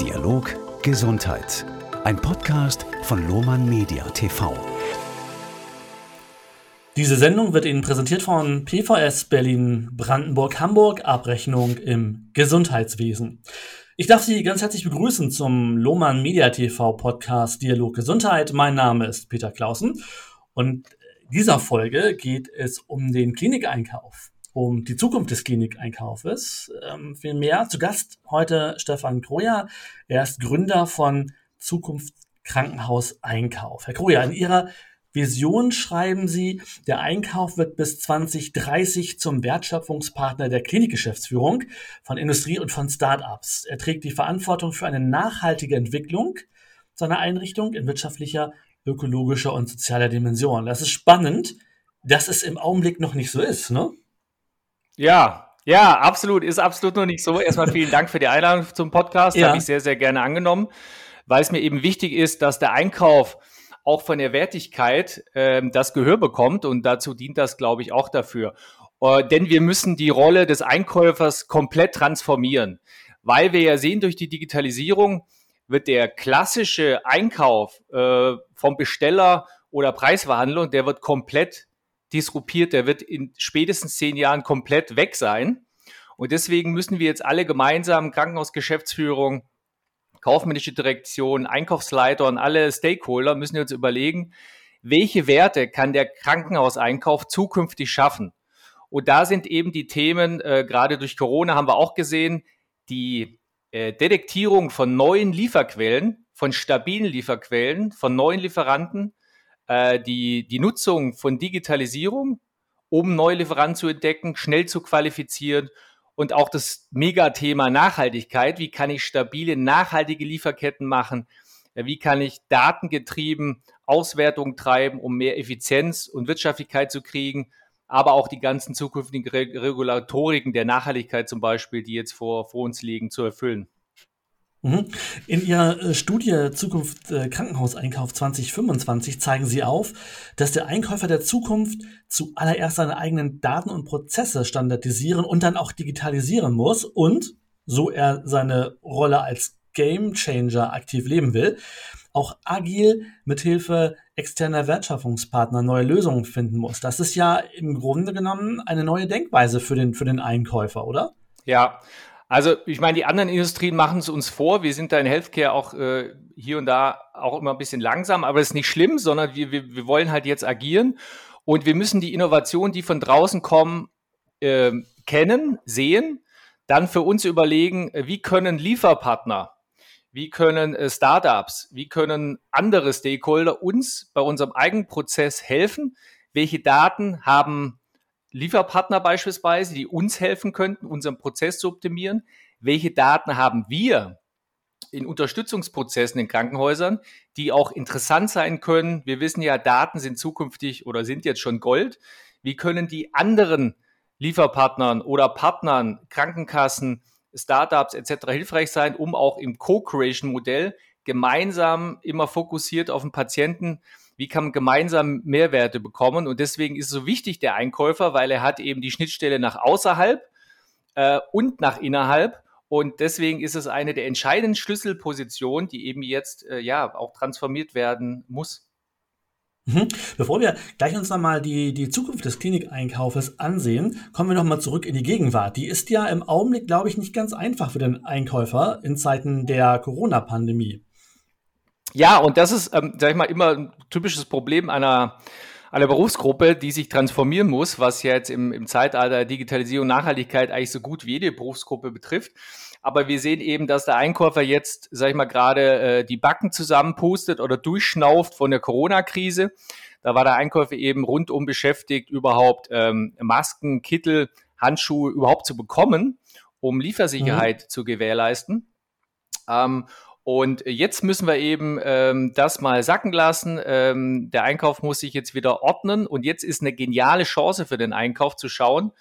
Dialog Gesundheit. Ein Podcast von Lohmann Media TV. Diese Sendung wird Ihnen präsentiert von PVS Berlin Brandenburg Hamburg Abrechnung im Gesundheitswesen. Ich darf Sie ganz herzlich begrüßen zum Lohmann Media TV Podcast Dialog Gesundheit. Mein Name ist Peter Clausen und in dieser Folge geht es um den Klinikeinkauf um die Zukunft des Klinikeinkaufes. Ähm, vielmehr zu Gast heute Stefan Kroja. Er ist Gründer von Zukunft Krankenhaus Einkauf. Herr Kroja, in Ihrer Vision schreiben Sie, der Einkauf wird bis 2030 zum Wertschöpfungspartner der Klinikgeschäftsführung von Industrie und von Start-ups. Er trägt die Verantwortung für eine nachhaltige Entwicklung seiner Einrichtung in wirtschaftlicher, ökologischer und sozialer Dimension. Das ist spannend, dass es im Augenblick noch nicht so ist, ne? Ja, ja, absolut. Ist absolut noch nicht so. Erstmal vielen Dank für die Einladung zum Podcast. Ja. Habe ich sehr, sehr gerne angenommen, weil es mir eben wichtig ist, dass der Einkauf auch von der Wertigkeit äh, das Gehör bekommt und dazu dient das, glaube ich, auch dafür. Äh, denn wir müssen die Rolle des Einkäufers komplett transformieren, weil wir ja sehen, durch die Digitalisierung wird der klassische Einkauf äh, vom Besteller oder Preisverhandlung, der wird komplett disruptiert, der wird in spätestens zehn Jahren komplett weg sein. Und deswegen müssen wir jetzt alle gemeinsam, Krankenhausgeschäftsführung, kaufmännische Direktion, Einkaufsleiter und alle Stakeholder müssen uns überlegen, welche Werte kann der Krankenhauseinkauf zukünftig schaffen? Und da sind eben die Themen, äh, gerade durch Corona haben wir auch gesehen, die äh, Detektierung von neuen Lieferquellen, von stabilen Lieferquellen, von neuen Lieferanten, äh, die, die Nutzung von Digitalisierung, um neue Lieferanten zu entdecken, schnell zu qualifizieren und auch das Megathema Nachhaltigkeit. Wie kann ich stabile, nachhaltige Lieferketten machen? Äh, wie kann ich datengetrieben Auswertungen treiben, um mehr Effizienz und Wirtschaftlichkeit zu kriegen? Aber auch die ganzen zukünftigen Regulatoriken der Nachhaltigkeit zum Beispiel, die jetzt vor, vor uns liegen, zu erfüllen. Mhm. In Ihrer äh, Studie Zukunft äh, Krankenhauseinkauf 2025 zeigen Sie auf, dass der Einkäufer der Zukunft zuallererst seine eigenen Daten und Prozesse standardisieren und dann auch digitalisieren muss und, so er seine Rolle als Game Changer aktiv leben will, auch agil mithilfe externer Wertschöpfungspartner neue Lösungen finden muss. Das ist ja im Grunde genommen eine neue Denkweise für den, für den Einkäufer, oder? Ja, also ich meine, die anderen Industrien machen es uns vor. Wir sind da in Healthcare auch äh, hier und da auch immer ein bisschen langsam, aber das ist nicht schlimm, sondern wir, wir, wir wollen halt jetzt agieren. Und wir müssen die Innovationen, die von draußen kommen, äh, kennen, sehen, dann für uns überlegen, wie können Lieferpartner, wie können äh, Startups, wie können andere Stakeholder uns bei unserem eigenen Prozess helfen, welche Daten haben Lieferpartner beispielsweise, die uns helfen könnten, unseren Prozess zu optimieren? Welche Daten haben wir in Unterstützungsprozessen in Krankenhäusern, die auch interessant sein können? Wir wissen ja, Daten sind zukünftig oder sind jetzt schon Gold. Wie können die anderen Lieferpartnern oder Partnern, Krankenkassen, Startups etc. hilfreich sein, um auch im Co-Creation-Modell gemeinsam immer fokussiert auf den Patienten wie kann man gemeinsam Mehrwerte bekommen. Und deswegen ist es so wichtig, der Einkäufer, weil er hat eben die Schnittstelle nach außerhalb äh, und nach innerhalb. Und deswegen ist es eine der entscheidenden Schlüsselpositionen, die eben jetzt äh, ja auch transformiert werden muss. Mhm. Bevor wir gleich uns nochmal die, die Zukunft des Klinikeinkaufes ansehen, kommen wir nochmal zurück in die Gegenwart. Die ist ja im Augenblick, glaube ich, nicht ganz einfach für den Einkäufer in Zeiten der Corona-Pandemie. Ja, und das ist, ähm, sag ich mal, immer ein typisches Problem einer, einer Berufsgruppe, die sich transformieren muss, was ja jetzt im, im Zeitalter der Digitalisierung und Nachhaltigkeit eigentlich so gut wie jede Berufsgruppe betrifft. Aber wir sehen eben, dass der Einkäufer jetzt, sag ich mal, gerade äh, die Backen zusammenpustet oder durchschnauft von der Corona-Krise. Da war der Einkäufer eben rundum beschäftigt, überhaupt ähm, Masken, Kittel, Handschuhe überhaupt zu bekommen, um Liefersicherheit mhm. zu gewährleisten. Ähm, und jetzt müssen wir eben ähm, das mal sacken lassen. Ähm, der Einkauf muss sich jetzt wieder ordnen. Und jetzt ist eine geniale Chance für den Einkauf zu schauen,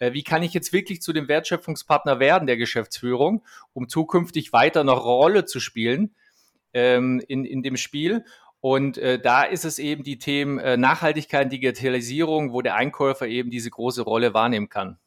äh, wie kann ich jetzt wirklich zu dem Wertschöpfungspartner werden der Geschäftsführung, um zukünftig weiter eine Rolle zu spielen ähm, in, in dem Spiel. Und äh, da ist es eben die Themen äh, Nachhaltigkeit, Digitalisierung, wo der Einkäufer eben diese große Rolle wahrnehmen kann.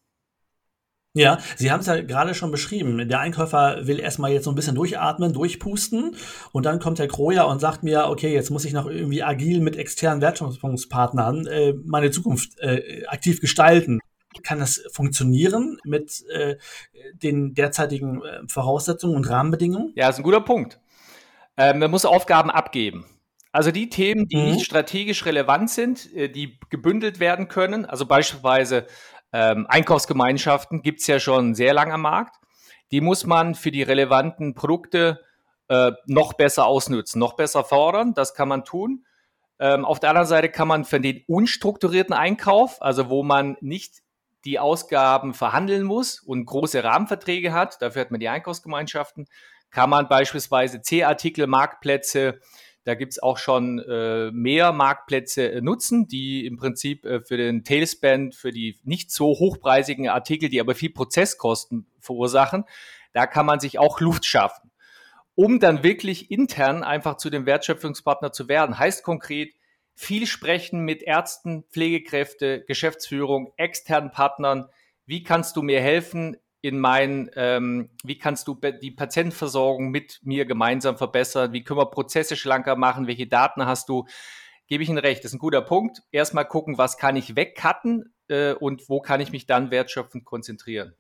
Ja, Sie haben es ja gerade schon beschrieben. Der Einkäufer will erstmal jetzt so ein bisschen durchatmen, durchpusten und dann kommt Herr Kroja und sagt mir, okay, jetzt muss ich noch irgendwie agil mit externen Wertschöpfungspartnern äh, meine Zukunft äh, aktiv gestalten. Kann das funktionieren mit äh, den derzeitigen äh, Voraussetzungen und Rahmenbedingungen? Ja, ist ein guter Punkt. Ähm, man muss Aufgaben abgeben. Also die Themen, die mhm. nicht strategisch relevant sind, äh, die gebündelt werden können, also beispielsweise ähm, Einkaufsgemeinschaften gibt es ja schon sehr lange am Markt. Die muss man für die relevanten Produkte äh, noch besser ausnutzen, noch besser fordern. Das kann man tun. Ähm, auf der anderen Seite kann man für den unstrukturierten Einkauf, also wo man nicht die Ausgaben verhandeln muss und große Rahmenverträge hat, dafür hat man die Einkaufsgemeinschaften, kann man beispielsweise C-Artikel, Marktplätze, da gibt es auch schon äh, mehr Marktplätze äh, nutzen, die im Prinzip äh, für den Tailspend, für die nicht so hochpreisigen Artikel, die aber viel Prozesskosten verursachen, da kann man sich auch Luft schaffen. Um dann wirklich intern einfach zu dem Wertschöpfungspartner zu werden, heißt konkret, viel sprechen mit Ärzten, Pflegekräfte, Geschäftsführung, externen Partnern. Wie kannst du mir helfen? In mein, ähm, wie kannst du die Patientenversorgung mit mir gemeinsam verbessern? Wie können wir Prozesse schlanker machen? Welche Daten hast du? Gebe ich Ihnen recht, das ist ein guter Punkt. Erstmal gucken, was kann ich wegcutten äh, und wo kann ich mich dann wertschöpfend konzentrieren.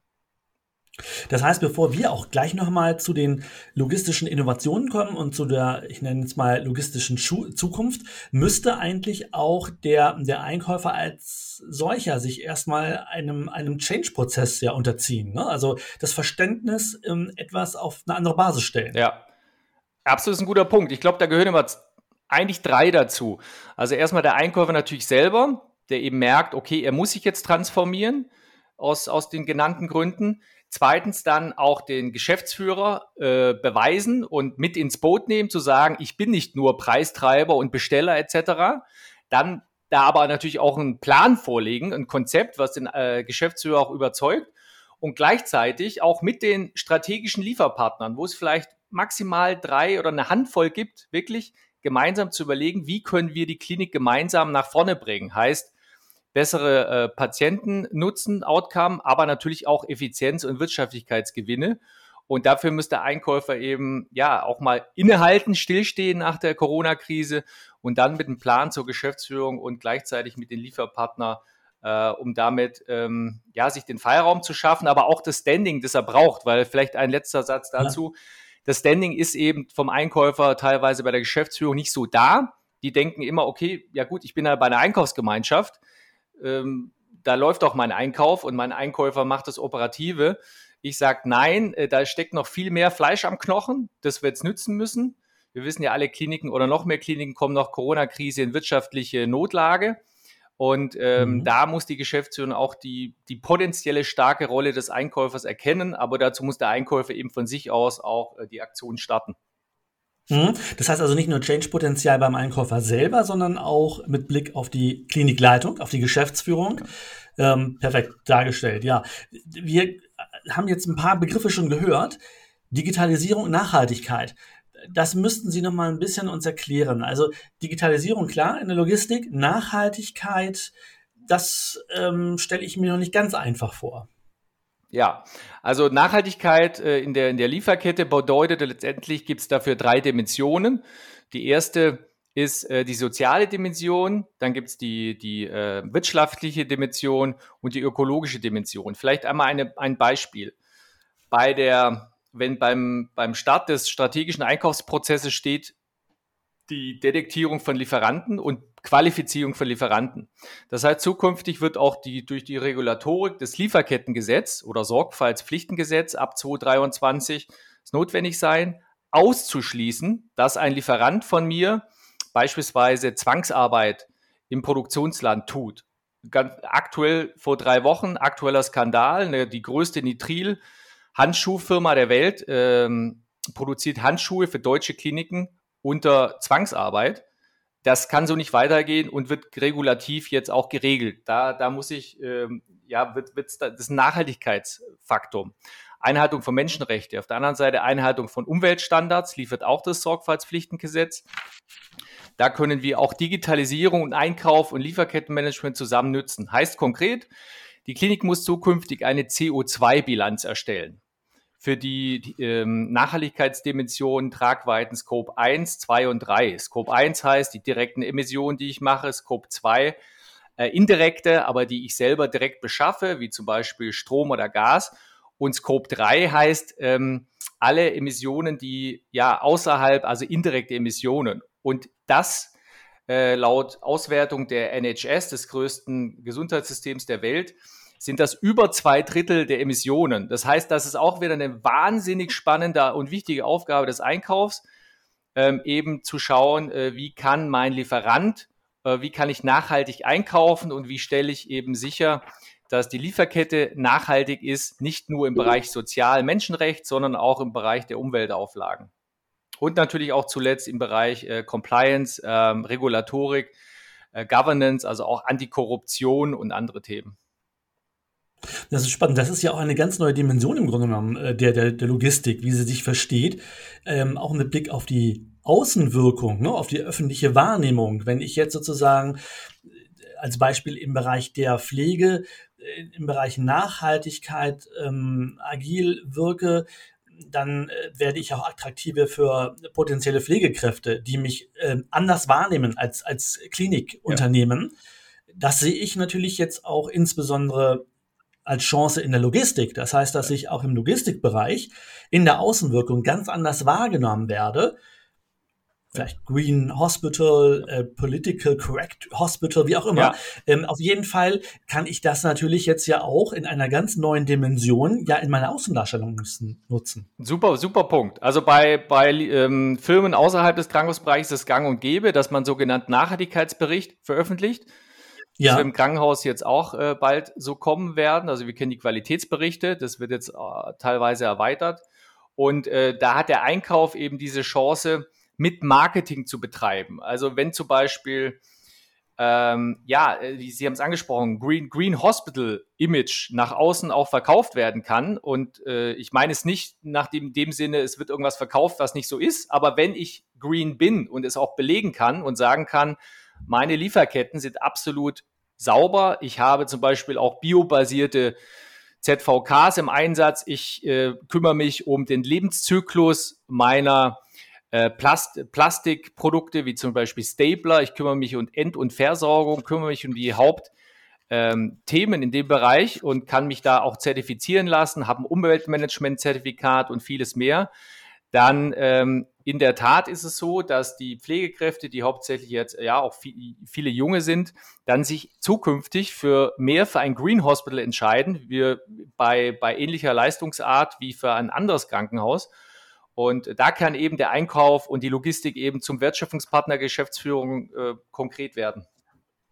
Das heißt, bevor wir auch gleich nochmal zu den logistischen Innovationen kommen und zu der, ich nenne es mal, logistischen Schu Zukunft, müsste eigentlich auch der, der Einkäufer als solcher sich erstmal einem, einem Change-Prozess ja unterziehen. Ne? Also das Verständnis ähm, etwas auf eine andere Basis stellen. Ja, absolut ein guter Punkt. Ich glaube, da gehören immer eigentlich drei dazu. Also erstmal der Einkäufer natürlich selber, der eben merkt, okay, er muss sich jetzt transformieren aus, aus den genannten Gründen. Zweitens dann auch den Geschäftsführer äh, beweisen und mit ins Boot nehmen, zu sagen, ich bin nicht nur Preistreiber und Besteller etc. Dann da aber natürlich auch einen Plan vorlegen, ein Konzept, was den äh, Geschäftsführer auch überzeugt und gleichzeitig auch mit den strategischen Lieferpartnern, wo es vielleicht maximal drei oder eine Handvoll gibt, wirklich gemeinsam zu überlegen, wie können wir die Klinik gemeinsam nach vorne bringen. Heißt, bessere äh, Patientennutzen, Outcome, aber natürlich auch Effizienz und Wirtschaftlichkeitsgewinne. Und dafür muss der Einkäufer eben ja auch mal innehalten, stillstehen nach der Corona-Krise und dann mit einem Plan zur Geschäftsführung und gleichzeitig mit den Lieferpartner, äh, um damit ähm, ja sich den Freiraum zu schaffen, aber auch das Standing, das er braucht. Weil vielleicht ein letzter Satz dazu: ja. Das Standing ist eben vom Einkäufer teilweise bei der Geschäftsführung nicht so da. Die denken immer, okay, ja gut, ich bin ja bei einer Einkaufsgemeinschaft ähm, da läuft auch mein Einkauf und mein Einkäufer macht das Operative. Ich sage nein, äh, da steckt noch viel mehr Fleisch am Knochen, das wir jetzt nützen müssen. Wir wissen ja, alle Kliniken oder noch mehr Kliniken kommen nach Corona-Krise in wirtschaftliche Notlage. Und ähm, mhm. da muss die Geschäftsführung auch die, die potenzielle starke Rolle des Einkäufers erkennen, aber dazu muss der Einkäufer eben von sich aus auch äh, die Aktion starten. Mhm. Das heißt also nicht nur Change-Potenzial beim Einkäufer selber, sondern auch mit Blick auf die Klinikleitung, auf die Geschäftsführung. Ähm, perfekt dargestellt, ja. Wir haben jetzt ein paar Begriffe schon gehört. Digitalisierung und Nachhaltigkeit. Das müssten Sie noch mal ein bisschen uns erklären. Also Digitalisierung, klar, in der Logistik, Nachhaltigkeit, das ähm, stelle ich mir noch nicht ganz einfach vor. Ja, also Nachhaltigkeit äh, in, der, in der Lieferkette bedeutet letztendlich gibt es dafür drei Dimensionen. Die erste ist äh, die soziale Dimension, dann gibt es die, die äh, wirtschaftliche Dimension und die ökologische Dimension. Vielleicht einmal eine, ein Beispiel. Bei der, wenn beim, beim Start des strategischen Einkaufsprozesses steht, die Detektierung von Lieferanten und Qualifizierung von Lieferanten. Das heißt, zukünftig wird auch die, durch die Regulatorik des Lieferkettengesetz oder Sorgfaltspflichtengesetz ab 2023 es notwendig sein, auszuschließen, dass ein Lieferant von mir beispielsweise Zwangsarbeit im Produktionsland tut. Ganz aktuell vor drei Wochen, aktueller Skandal, ne, die größte Nitril-Handschuhfirma der Welt ähm, produziert Handschuhe für deutsche Kliniken unter Zwangsarbeit. Das kann so nicht weitergehen und wird regulativ jetzt auch geregelt. Da, da muss ich, ähm, ja, wird, wird, das ist ein Nachhaltigkeitsfaktor. Einhaltung von Menschenrechten. Auf der anderen Seite Einhaltung von Umweltstandards liefert auch das Sorgfaltspflichtengesetz. Da können wir auch Digitalisierung und Einkauf und Lieferkettenmanagement zusammen nutzen. Heißt konkret, Die Klinik muss zukünftig eine CO2-Bilanz erstellen für die, die ähm, Nachhaltigkeitsdimensionen Tragweiten Scope 1, 2 und 3. Scope 1 heißt die direkten Emissionen, die ich mache, Scope 2 äh, indirekte, aber die ich selber direkt beschaffe, wie zum Beispiel Strom oder Gas. Und Scope 3 heißt ähm, alle Emissionen, die ja außerhalb, also indirekte Emissionen. Und das äh, laut Auswertung der NHS, des größten Gesundheitssystems der Welt, sind das über zwei Drittel der Emissionen. Das heißt, das ist auch wieder eine wahnsinnig spannende und wichtige Aufgabe des Einkaufs, ähm, eben zu schauen, äh, wie kann mein Lieferant, äh, wie kann ich nachhaltig einkaufen und wie stelle ich eben sicher, dass die Lieferkette nachhaltig ist, nicht nur im Bereich Sozial Menschenrecht, sondern auch im Bereich der Umweltauflagen. Und natürlich auch zuletzt im Bereich äh, Compliance, ähm, Regulatorik, äh, Governance, also auch Antikorruption und andere Themen. Das ist spannend. Das ist ja auch eine ganz neue Dimension im Grunde genommen äh, der, der, der Logistik, wie sie sich versteht. Ähm, auch mit Blick auf die Außenwirkung, ne, auf die öffentliche Wahrnehmung. Wenn ich jetzt sozusagen äh, als Beispiel im Bereich der Pflege, äh, im Bereich Nachhaltigkeit ähm, agil wirke, dann äh, werde ich auch attraktiver für potenzielle Pflegekräfte, die mich äh, anders wahrnehmen als, als Klinikunternehmen. Ja. Das sehe ich natürlich jetzt auch insbesondere als Chance in der Logistik. Das heißt, dass ich auch im Logistikbereich in der Außenwirkung ganz anders wahrgenommen werde. Vielleicht Green Hospital, äh, Political Correct Hospital, wie auch immer. Ja. Ähm, auf jeden Fall kann ich das natürlich jetzt ja auch in einer ganz neuen Dimension ja in meiner Außendarstellung nutzen. Super, super Punkt. Also bei, bei ähm, Firmen außerhalb des Krankenhausbereichs ist es gang und gäbe, dass man sogenannten Nachhaltigkeitsbericht veröffentlicht ja. Das wird im Krankenhaus jetzt auch äh, bald so kommen werden. Also wir kennen die Qualitätsberichte, das wird jetzt äh, teilweise erweitert. Und äh, da hat der Einkauf eben diese Chance, mit Marketing zu betreiben. Also wenn zum Beispiel, ähm, ja, äh, Sie haben es angesprochen, Green, Green Hospital Image nach außen auch verkauft werden kann. Und äh, ich meine es nicht nach dem, dem Sinne, es wird irgendwas verkauft, was nicht so ist. Aber wenn ich Green bin und es auch belegen kann und sagen kann, meine Lieferketten sind absolut sauber. Ich habe zum Beispiel auch biobasierte ZVKs im Einsatz. Ich äh, kümmere mich um den Lebenszyklus meiner äh, Plast Plastikprodukte, wie zum Beispiel Stapler. Ich kümmere mich um End- und Versorgung, kümmere mich um die Hauptthemen ähm, in dem Bereich und kann mich da auch zertifizieren lassen, habe ein Umweltmanagement-Zertifikat und vieles mehr. Dann ähm, in der Tat ist es so, dass die Pflegekräfte, die hauptsächlich jetzt ja auch viel, viele Junge sind, dann sich zukünftig für mehr für ein Green Hospital entscheiden, wir bei, bei ähnlicher Leistungsart wie für ein anderes Krankenhaus. Und da kann eben der Einkauf und die Logistik eben zum Wertschöpfungspartner Geschäftsführung äh, konkret werden.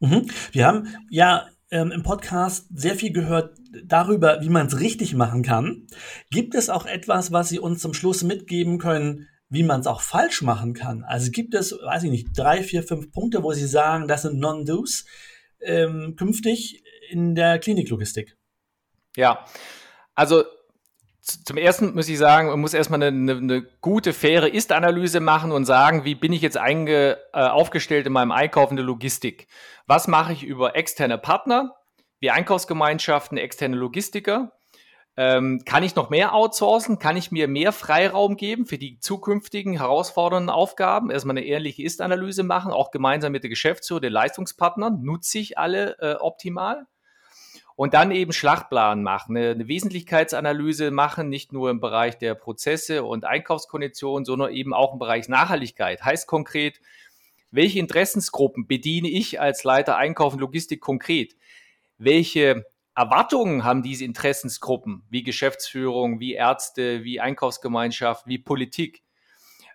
Mhm. Wir haben ja ähm, im Podcast sehr viel gehört darüber, wie man es richtig machen kann. Gibt es auch etwas, was Sie uns zum Schluss mitgeben können, wie man es auch falsch machen kann. Also gibt es, weiß ich nicht, drei, vier, fünf Punkte, wo Sie sagen, das sind Non-Dos ähm, künftig in der Kliniklogistik. Ja, also zum ersten muss ich sagen, man muss erstmal eine, eine, gute, faire Ist-Analyse machen und sagen, wie bin ich jetzt einge, äh, aufgestellt in meinem Einkauf in der Logistik? Was mache ich über externe Partner, wie Einkaufsgemeinschaften, externe Logistiker? Ähm, kann ich noch mehr outsourcen? Kann ich mir mehr Freiraum geben für die zukünftigen herausfordernden Aufgaben? Erstmal eine ehrliche Ist-Analyse machen, auch gemeinsam mit der Geschäftsführung, den Leistungspartnern. Nutze ich alle äh, optimal? Und dann eben Schlachtplan machen, eine, eine Wesentlichkeitsanalyse machen, nicht nur im Bereich der Prozesse und Einkaufskonditionen, sondern eben auch im Bereich Nachhaltigkeit. Heißt konkret, welche Interessensgruppen bediene ich als Leiter Einkauf und Logistik konkret? Welche Erwartungen haben diese Interessensgruppen, wie Geschäftsführung, wie Ärzte, wie Einkaufsgemeinschaft, wie Politik,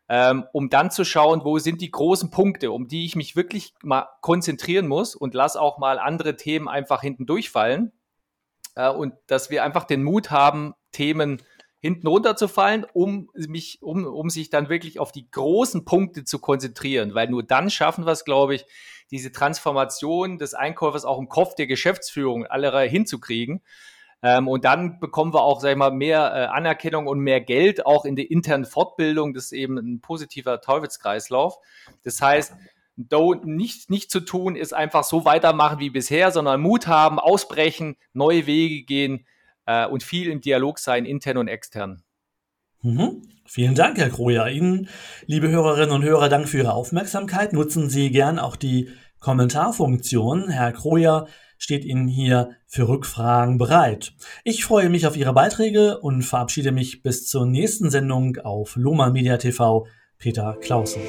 ähm, um dann zu schauen, wo sind die großen Punkte, um die ich mich wirklich mal konzentrieren muss und lass auch mal andere Themen einfach hinten durchfallen. Äh, und dass wir einfach den Mut haben, Themen hinten runterzufallen, um mich, um, um sich dann wirklich auf die großen Punkte zu konzentrieren, weil nur dann schaffen wir es, glaube ich, diese Transformation des Einkäufers auch im Kopf der Geschäftsführung aller hinzukriegen. Ähm, und dann bekommen wir auch, sag ich mal, mehr äh, Anerkennung und mehr Geld auch in der internen Fortbildung. Das ist eben ein positiver Teufelskreislauf. Das heißt, Do nicht, nicht zu tun ist einfach so weitermachen wie bisher, sondern Mut haben, ausbrechen, neue Wege gehen äh, und viel im Dialog sein, intern und extern. Mhm. Vielen Dank, Herr Kroja. Ihnen, liebe Hörerinnen und Hörer, Dank für Ihre Aufmerksamkeit. Nutzen Sie gern auch die Kommentarfunktion. Herr Kroja steht Ihnen hier für Rückfragen bereit. Ich freue mich auf Ihre Beiträge und verabschiede mich bis zur nächsten Sendung auf Loma Media TV. Peter Clausen.